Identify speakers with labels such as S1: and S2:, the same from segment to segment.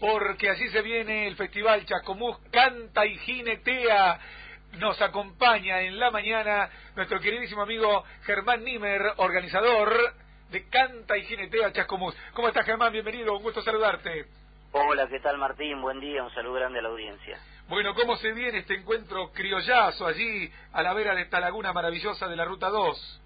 S1: porque así se viene el Festival Chacomús Canta y Jinetea. Nos acompaña en la mañana nuestro queridísimo amigo Germán Nimer, organizador de Canta y Jinetea Chascomús. ¿Cómo estás Germán? Bienvenido, un gusto saludarte.
S2: Hola, ¿qué tal Martín? Buen día, un saludo grande a la audiencia.
S1: Bueno, ¿cómo se viene este encuentro criollazo allí a la vera de esta laguna maravillosa de la Ruta 2?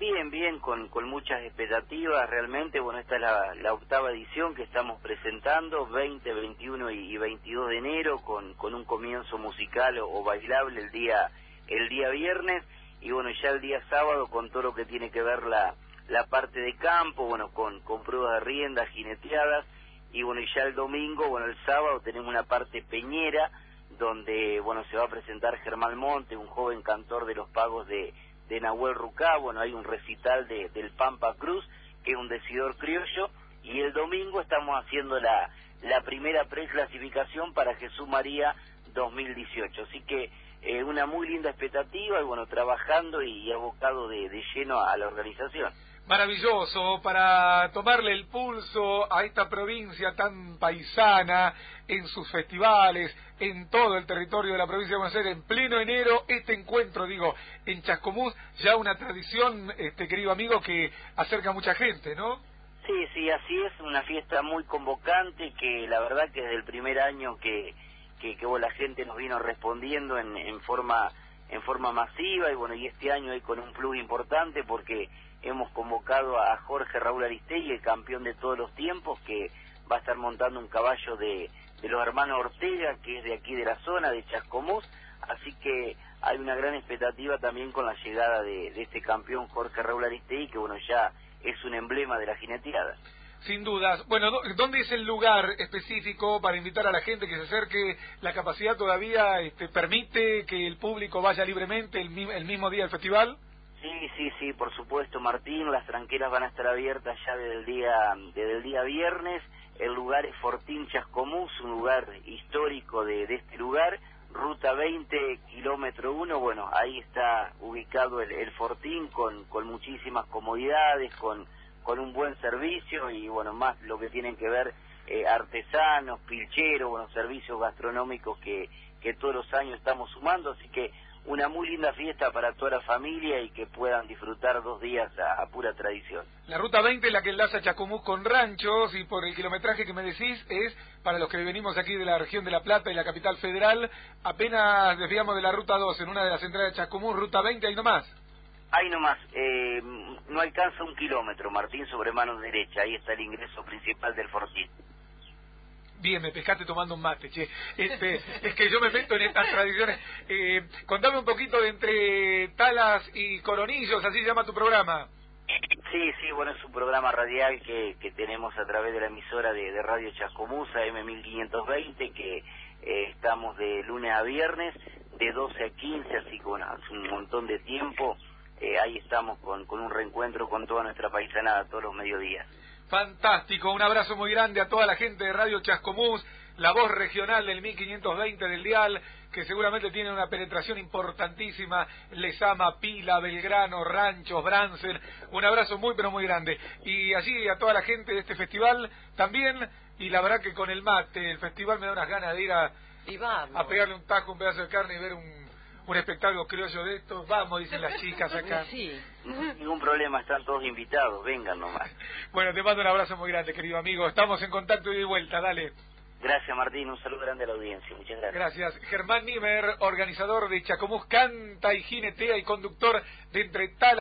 S2: Bien, bien, con, con muchas expectativas realmente. Bueno, esta es la, octava edición que estamos presentando, 20, 21 y, 22 de enero, con, con un comienzo musical o, bailable el día, el día viernes. Y bueno, ya el día sábado con todo lo que tiene que ver la, la parte de campo, bueno, con, con pruebas de riendas, jineteadas. Y bueno, y ya el domingo, bueno, el sábado tenemos una parte peñera, donde, bueno, se va a presentar Germán Monte, un joven cantor de los pagos de de Nahuel Rucá, bueno, hay un recital de, del Pampa Cruz, que es un decidor criollo, y el domingo estamos haciendo la, la primera preclasificación para Jesús María 2018. Así que eh, una muy linda expectativa y bueno, trabajando y abocado de, de lleno a la organización
S1: maravilloso para tomarle el pulso a esta provincia tan paisana en sus festivales, en todo el territorio de la provincia de Buenos Aires, en pleno enero, este encuentro, digo, en Chascomús, ya una tradición, este querido amigo, que acerca a mucha gente, ¿no?
S2: Sí, sí, así es, una fiesta muy convocante que la verdad que desde el primer año que, que, la gente nos vino respondiendo en, en forma en forma masiva y bueno, y este año hay con un plus importante porque hemos convocado a Jorge Raúl Aristegui, el campeón de todos los tiempos, que va a estar montando un caballo de, de los hermanos Ortega, que es de aquí de la zona, de Chascomús, así que hay una gran expectativa también con la llegada de, de este campeón Jorge Raúl Aristegui, que bueno, ya es un emblema de la jineteada.
S1: Sin dudas. Bueno, ¿dónde es el lugar específico para invitar a la gente que se acerque? ¿La capacidad todavía este, permite que el público vaya libremente el, mismo día del festival?
S2: Sí, sí, sí, por supuesto, Martín. Las tranqueras van a estar abiertas ya desde el día, desde el día viernes. El lugar es Fortín Chascomús, un lugar histórico de, de este lugar. Ruta 20, kilómetro 1, bueno, ahí está ubicado el, el Fortín con, con muchísimas comodidades, con con un buen servicio y bueno, más lo que tienen que ver eh, artesanos, pilcheros, bueno, servicios gastronómicos que, que todos los años estamos sumando, así que una muy linda fiesta para toda la familia y que puedan disfrutar dos días a, pura tradición.
S1: La ruta 20 la que enlaza Chacomús con ranchos y por el kilometraje que me decís es, para los que venimos aquí de la región de La Plata y la capital federal, apenas desviamos de la ruta 2 en una de las entradas de Chacomús, ruta 20, ahí nomás.
S2: Ahí nomás, eh, no alcanza un kilómetro, Martín, sobre mano derecha. Ahí está el ingreso principal del Fortín.
S1: Bien, me pescaste tomando un mate, che. Este, es que yo me meto en estas tradiciones. Eh, contame un poquito de entre Talas y Coronillos, así se llama tu programa.
S2: Sí, sí, bueno, es un programa radial que, que tenemos a través de la emisora de, de Radio Chascomusa, M1520, que eh, estamos de lunes a viernes, de 12 a 15, así que bueno, hace un montón de tiempo eh, ahí estamos con, con un reencuentro con toda nuestra paisanada todos los mediodías.
S1: Fantástico, un abrazo muy grande a toda la gente de Radio Chascomús, la voz regional del 1520 del Dial, que seguramente tiene una penetración importantísima, Les ama Pila, Belgrano, Ranchos, Brancer, un abrazo muy pero muy grande. Y así a toda la gente de este festival también, y la verdad que con el mate, el festival me da unas ganas de ir a, a pegarle un tajo, un pedazo de carne y ver un un espectáculo criollo de estos, vamos, dicen las chicas acá.
S2: Sí. Ningún problema, están todos invitados, vengan nomás.
S1: Bueno, te mando un abrazo muy grande, querido amigo. Estamos en contacto y de vuelta, dale.
S2: Gracias, Martín. Un saludo grande a la audiencia. Muchas gracias.
S1: Gracias. Germán Nimer, organizador de Chacomús Canta y Jinetea y conductor de Entre Tal.